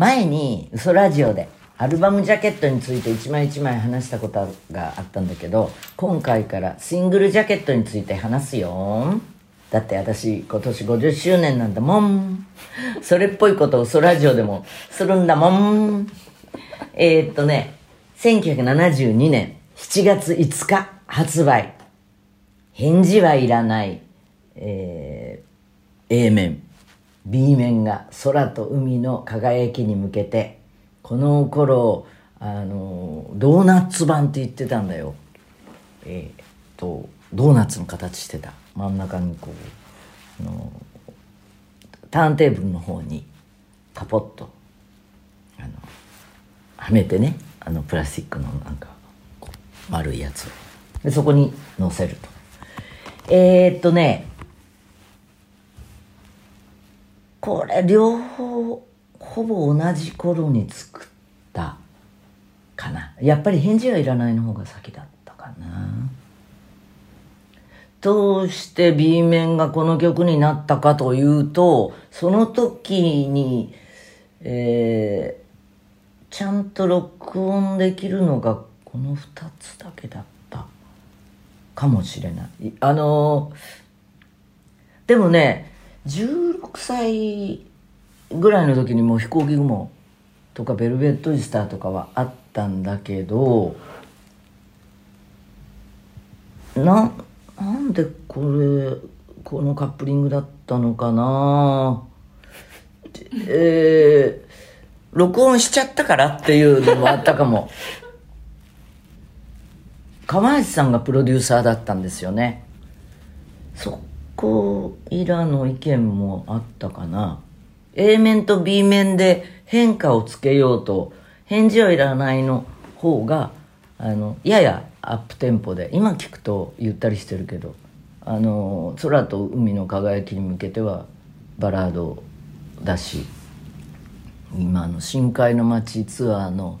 前に嘘ラジオでアルバムジャケットについて一枚一枚話したことがあったんだけど今回からシングルジャケットについて話すよ。だって私今年50周年なんだもん。それっぽいことを嘘ラジオでもするんだもん。えー、っとね1972年7月5日発売。返事はいらないえー、A 面。B 面が空と海の輝きに向けてこの頃あのドーナツ版って言ってたんだよ。えー、っとドーナツの形してた。真ん中にこうあのターンテーブルの方にカポッとあのはめてねあのプラスチックのなんか丸いやつを。でそこに乗せると。えー、っとねこれ両方ほぼ同じ頃に作ったかな。やっぱり返事はいらないの方が先だったかな。どうして B 面がこの曲になったかというとその時にえー、ちゃんと録音できるのがこの2つだけだったかもしれない。あのでもね16歳ぐらいの時にもう飛行機雲とかベルベットイスターとかはあったんだけどななんでこれこのカップリングだったのかな？えー、録音しちゃったからっていうのもあったかも。釜石さんがプロデューサーだったんですよね。そこいらの意見もあったかな。A 面と B 面で変化をつけようと返事はいらないの方があのややアップテンポで今聞くとゆったりしてるけどあの空と海の輝きに向けてはバラードだし今の深海の街ツアーの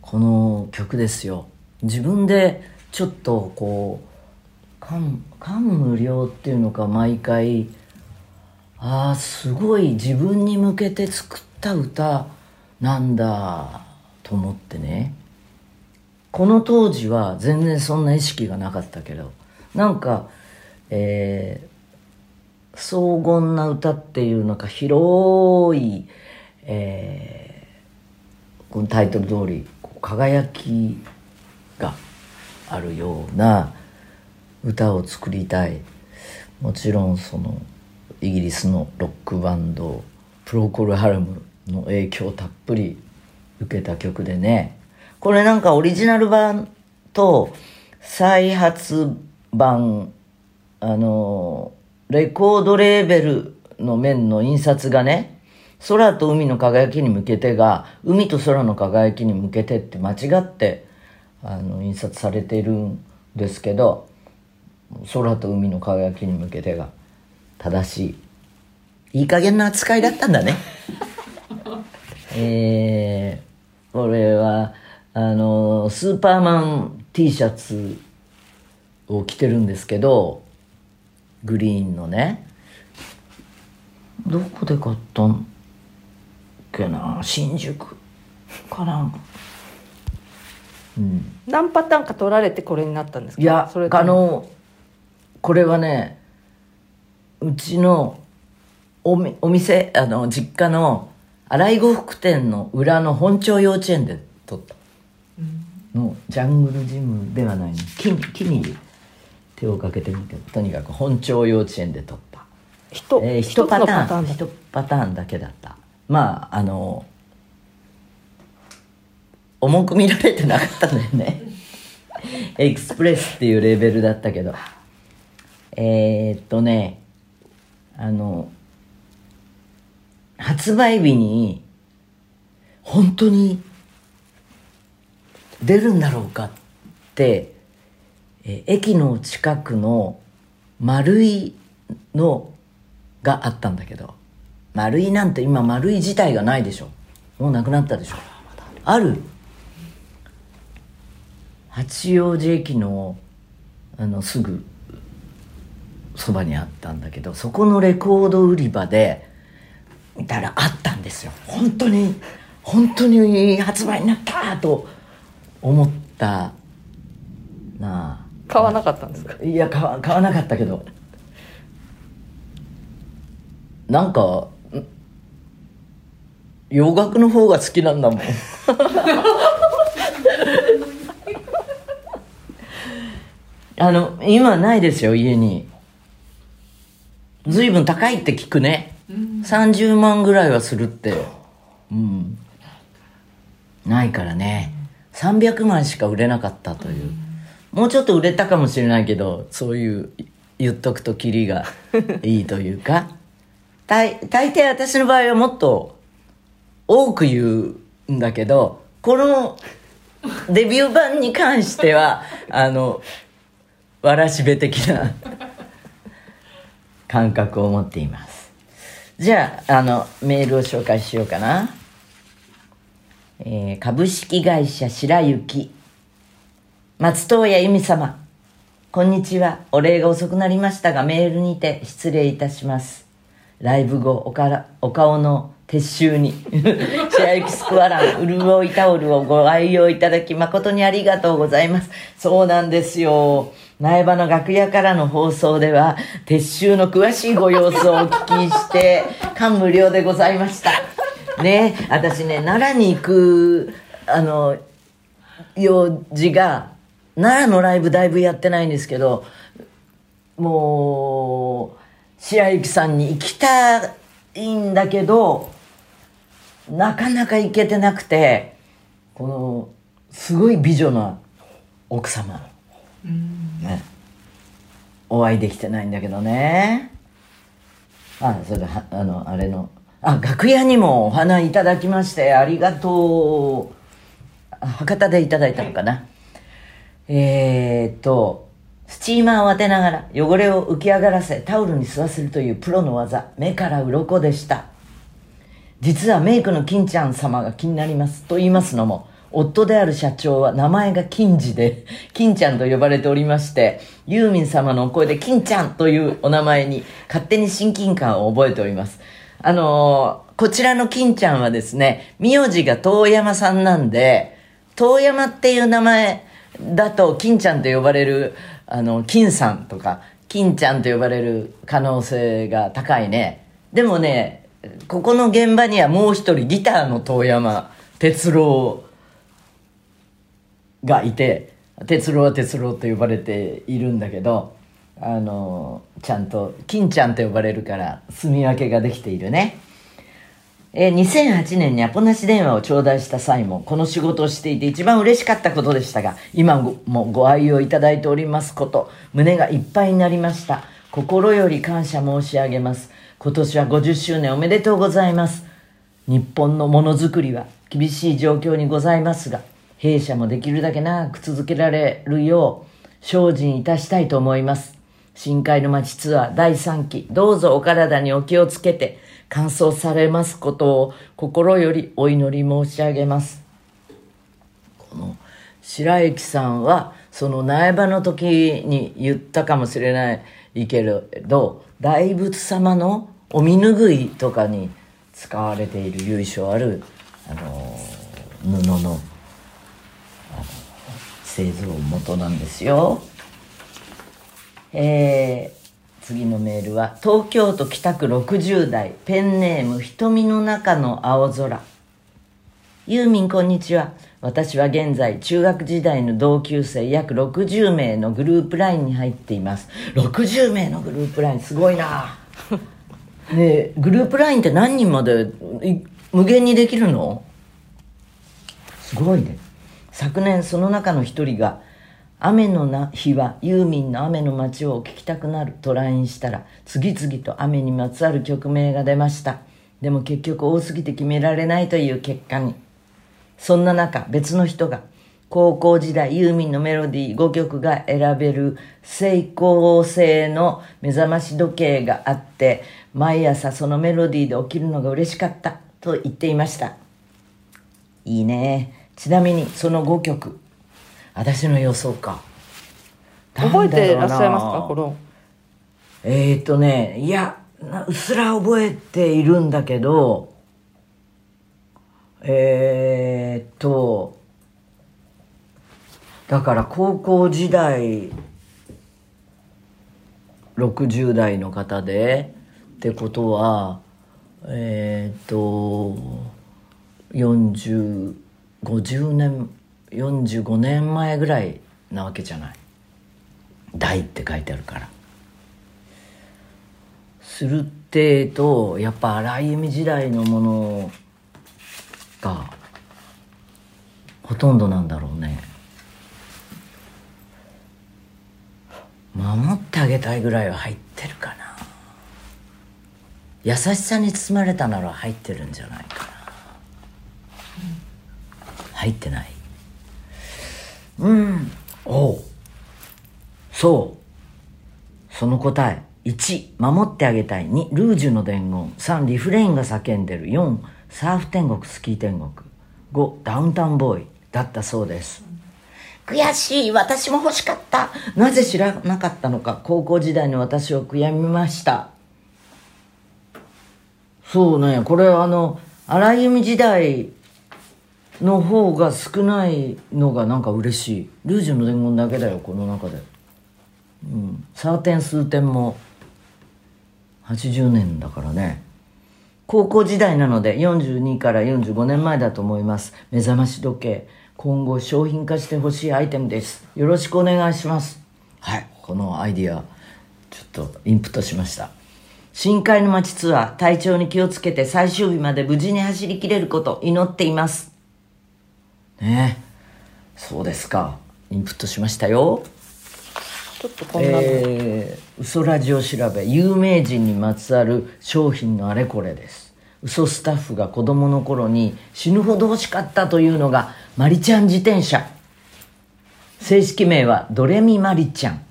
この曲ですよ。自分でちょっとこう感感無量っていうのか毎回。ああすごい自分に向けて作った歌なんだと思ってね。この当時は全然そんな意識がなかったけど。なんかえー、荘厳な歌っていうのか広い、えー、このタイトル通り輝きがあるような歌を作りたい。もちろんそのイギリスのロックバンドプロコル・ハルムの影響をたっぷり受けた曲でね。これなんかオリジナル版と再発版あのレコードレーベルの面の印刷がね空と海の輝きに向けてが海と空の輝きに向けてって間違ってあの印刷されているんですけど空と海の輝きに向けてが正しいいい加減な扱いだったんだね。えー、俺はあのスーパーマン T シャツを着てるんですけどグリーンのね。どこで買ったんけな？新宿かな？うん、何パターンか取られてこれになったんですか？いやあのこれはねうちのおお店あの実家の荒井呉服店の裏の本町幼稚園で撮った、うん、のジャングルジムではないの。木木に手をかけてみてとにかく本町幼稚園で撮った。一、えー、一パターン。一パターンだけだった。まああの重く見られてなかったんだよね。エクスプレスっていうレーベルだったけどえー、っとね、あの、発売日に、本当に出るんだろうかって、え駅の近くの丸いのがあったんだけど、丸いなんて今丸い自体がないでしょ。もうなくなったでしょ。ある八王子駅のあのすぐそばにあったんだけどそこのレコード売り場で見たらあったんですよ。本当に本当に発売になったと思ったな。買わなかったんですか？あいや買わ買わなかったけど。なんかん洋楽の方が好きなんだもん。あの今ないですよ家に随分高いって聞くね、30万ぐらいはするって。うん。ないからね。300万しか売れなかったという、もうちょっと売れたかもしれないけどそういう言っとくとキリが いいというか。大大抵私の場合はもっと多く言うんだけどこのデビュー版に関してはあのわらしべ的な感覚を持っています。じゃああのメールを紹介しようかな、えー株式会社白雪。松任谷由実様。こんにちは。お礼が遅くなりましたがメールにて失礼いたします。ライブ後おからお顔の撤収に。白雪スクワラン潤いタオルをご愛用いただき誠にありがとうございます。そうなんですよ。苗場の楽屋からの放送では撤収の詳しいご様子をお聞きして 感無量でございました。ね私ね奈良に行くあの用事が奈良のライブだいぶやってないんですけどもう白雪さんに行きたいんだけどなかなか行けてなくてこのすごい美女な奥様、ね、お会いできてないんだけどね。あそれではあのあれの。あ楽屋にもお花いただきましてありがとう。あ博多でいただいたのかな、えーっとスチーマーを当てながら汚れを浮き上がらせタオルに吸わせるというプロの技。目から鱗でした実はメイクの金ちゃん様が気になりますと言いますのも夫である社長は名前が金次で金ちゃんと呼ばれておりましてユーミン様のお声で金ちゃんというお名前に勝手に親近感を覚えております。あのーこちらの金ちゃんはですね名字が遠山さんなんで遠山っていう名前だと金ちゃんと呼ばれるあの金さんとか金ちゃんと呼ばれる可能性が高いね。でもねここの現場にはもう一人ギターの遠山哲郎がいて哲郎は哲郎と呼ばれているんだけどあのちゃんと金ちゃんと呼ばれるから住み分けができているね。え2008年にアポなし電話を頂戴した際もこの仕事をしていて一番嬉しかったことでしたが今もご愛用いただいておりますこと胸がいっぱいになりました。心より感謝申し上げます。今年は50周年おめでとうございます。日本のものづくりは厳しい状況にございますが弊社もできるだけ長く続けられるよう精進いたしたいと思います。深海の街ツアー第3期どうぞお体にお気をつけて完走されますことを心よりお祈り申し上げます。この白雪さんはその苗場の時に言ったかもしれないけれど大仏様のお身拭いとかに使われている由緒あるあの布の製造元なんですよ。えー次のメールは東京都北区60代ペンネーム瞳の中の青空ユーミンこんにちは。私は現在中学時代の同級生約60名のグループラインに入っています。60名のグループラインすごいな。ねえグループラインって何人まで無限にできるの？すごいね。昨年その中の一人が雨のな日はユーミンの雨の街を聴きたくなると LINE したら次々と雨にまつわる曲名が出ました。でも結局多すぎて決められないという結果に。そんな中別の人が高校時代ユーミンのメロディー5曲が選べる成功性の目覚まし時計があって毎朝そのメロディーで起きるのが嬉しかったと言っていました。いいね。ちなみにその5曲私の予想か。覚えてらっしゃいますかこの？えー、っとねいやなうっすら覚えているんだけどえー、っとだから高校時代60代の方でってことはえー、っと4050年45年前ぐらいなわけじゃない「大」って書いてあるから。するってとやっぱ荒井由実時代のものをほとんどなんだろうね。守ってあげたいぐらいは入ってるかな。優しさに包まれたなら入ってるんじゃないかな。入ってない。うん。おう。そう。その答え。1守ってあげたい。2ルージュの伝言。3リフレインが叫んでる。4サーフ天国スキー天国5ダウンタウンボーイだったそうです。悔しい私も欲しかった。なぜ知らなかったのか高校時代の私を悔やみました。そうねこれあの荒井由実時代の方が少ないのがなんか嬉しい。ルージュの伝言だけだよこの中で。うんサーテン数点も80年だからね。高校時代なので42から45年前だと思います。目覚まし時計。今後商品化してほしいアイテムです。よろしくお願いします。はいこのアイディアちょっとインプットしました。深海の街ツアー体調に気をつけて最終日まで無事に走り切れること祈っています。ねえそうですか。インプットしましたよ。ちょっとこんなの、えー、嘘ラジオ調べ。有名人にまつわる商品のあれこれです。嘘スタッフが子供の頃に死ぬほど欲しかったというのがマリちゃん自転車。正式名はドレミマリちゃん。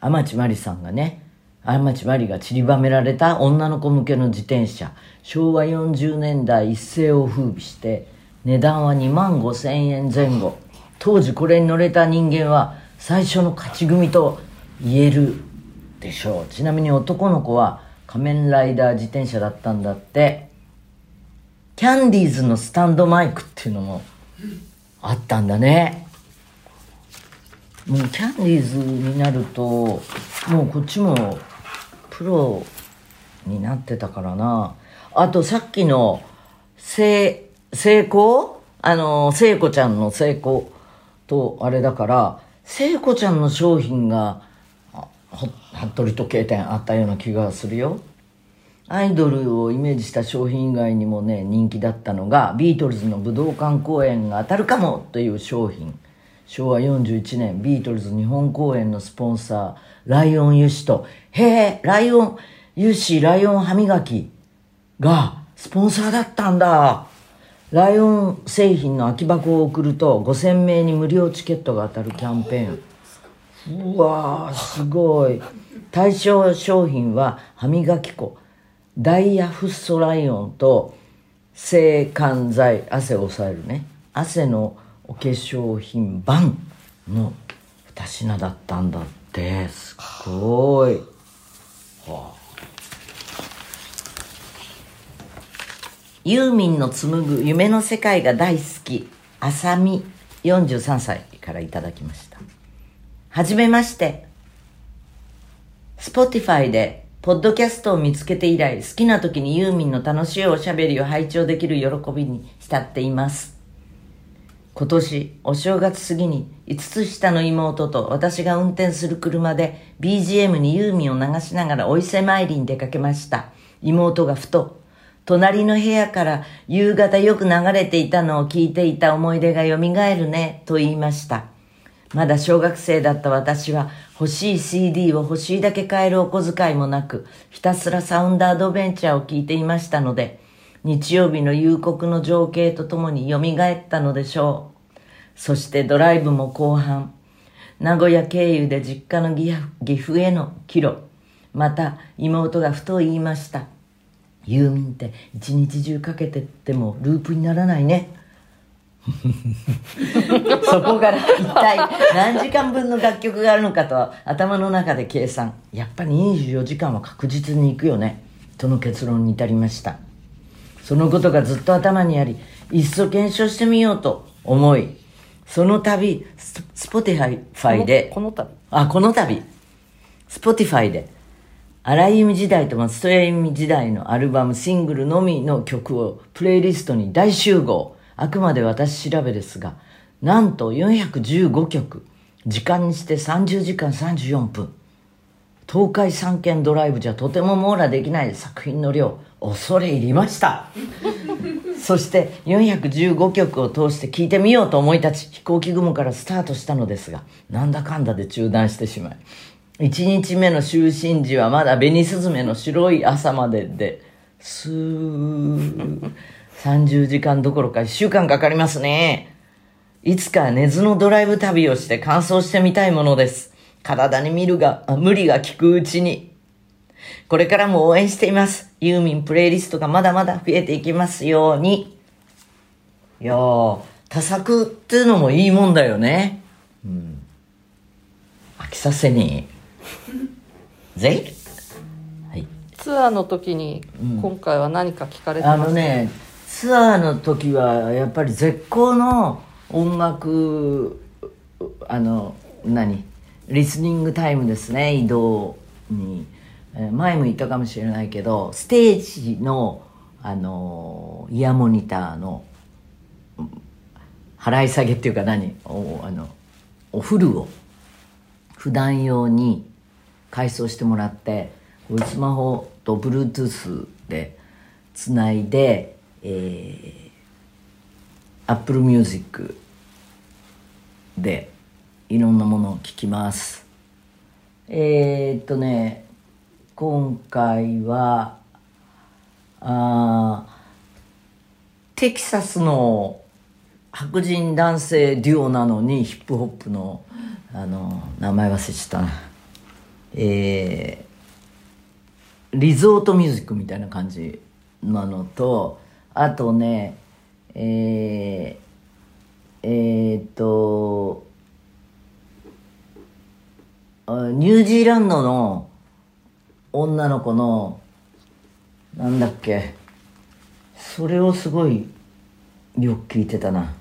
天地マリさんがね天地マリが散りばめられた女の子向けの自転車。昭和40年代一世を風靡して値段は2万5千円前後。当時これに乗れた人間は最初の勝ち組と言えるでしょう。ちなみに男の子は仮面ライダー自転車だったんだって。キャンディーズのスタンドマイクっていうのもあったんだね。もうキャンディーズになるともうこっちもプロになってたからな。あとさっきのせ成功？あの聖子ちゃんの成功とあれだから聖子ちゃんの商品があほ服部時計店あったような気がするよ。アイドルをイメージした商品以外にもね人気だったのがビートルズの武道館公演が当たるかもという商品。昭和41年ビートルズ日本公演のスポンサーライオン油脂とへえライオン油脂ライオン歯磨きがスポンサーだったんだ。ライオン製品の空き箱を送ると5000名に無料チケットが当たるキャンペーン。うわーすごい。対象商品は歯磨き粉。ダイヤフッ素ライオンと制汗剤。汗を抑えるね。汗のお化粧品版の2品だったんだって。すごい、はあ、ユーミンの紡ぐ夢の世界が大好きあさみ43歳からいただきました。はじめまして。スポティファイでポッドキャストを見つけて以来好きな時にユーミンの楽しいおしゃべりを拝聴できる喜びに浸っています。今年お正月過ぎに5つ下の妹と私が運転する車で BGM にユーミンを流しながらお伊勢参りに出かけました。妹がふと隣の部屋から夕方よく流れていたのを聞いていた思い出が蘇るねと言いましたまだ小学生だった私は欲しい CD を欲しいだけ買えるお小遣いもなく、ひたすらサウンドアドベンチャーを聞いていましたので、日曜日の夕刻の情景とともに蘇ったのでしょう。そしてドライブも後半。名古屋経由で実家の岐阜への帰路。また妹がふと言いました。ユーミンって一日中かけてってもループにならないね。そこから一体何時間分の楽曲があるのかと頭の中で計算。やっぱり24時間は確実に行くよね。との結論に至りました。そのことがずっと頭にありいっそ検証してみようと思いその度ススポティファイでこのこの度？あこの度。スポティファイで荒井由実時代と松任谷由実時代のアルバムシングルのみの曲をプレイリストに大集合。あくまで私調べですがなんと415曲時間にして30時間34分。東海三県ドライブじゃとても網羅できない作品の量恐れ入りました。そして415曲を通して聴いてみようと思い立ち飛行機雲からスタートしたのですがなんだかんだで中断してしまい1日目の就寝時はまだ紅スズメの白い朝まででスー30時間どころか1週間かかりますねいつか根津のドライブ旅をして完走してみたいものです体に見るが無理が効くうちにこれからも応援しています。ユーミンプレイリストがまだまだ増えていきますように。いやー、多作っていうのもいいもんだよね。うん。飽きさせに。ぜはい。ツアーの時に今回は何か聞かれてあますか、のね、ツアーの時はやっぱり絶好の音楽、あの、何？リスニングタイムですね、移動に。えー前も言ったかもしれないけど、ステージの、あの、イヤモニターの、うん払い下げっていうか何？おあの、おフルを普段用に改装してもらってこうスマホと Bluetooth でつないで、えー、Apple Music でいろんなものを聴きます。えー、っとね今回はあテキサスの白人男性デュオなのにヒップホップのあの名前忘れちゃったな。えー、リゾートミュージックみたいな感じなのとあとねえー、えー、っとニュージーランドの女の子のなんだっけそれをすごいよく聞いてたな。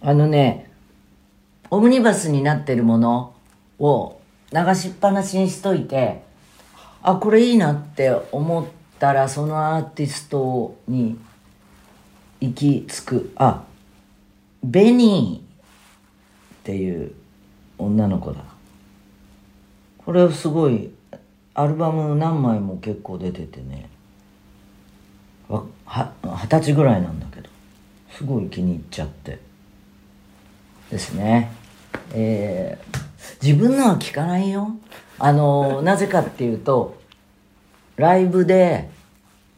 あのねオムニバスになってるものを流しっぱなしにしといてあこれいいなって思ったらそのアーティストに行き着く。あベニーっていう女の子だ。これすごいアルバム何枚も結構出ててね。二十歳ぐらいなんだけど。すごい気に入っちゃって。ですね。えー自分のは聞かないよあの なぜかっていうとライブで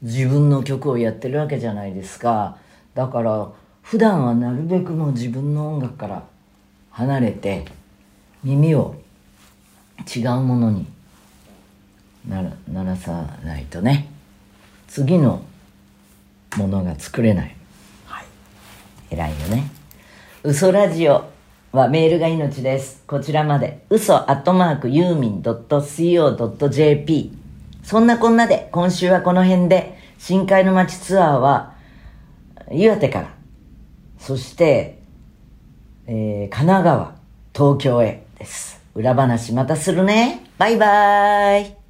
自分の曲をやってるわけじゃないですかだから普段はなるべくもう自分の音楽から離れて耳を違うものになら鳴らさないとね次のものが作れない。はい。偉いよね。嘘ラジオはメールが命です。こちらまで。嘘アットマークユーミン .co.jp。そんなこんなで、今週はこの辺で、深海の街ツアーは、岩手から、そして、えー、神奈川、東京へです。裏話またするね。バイバーイ。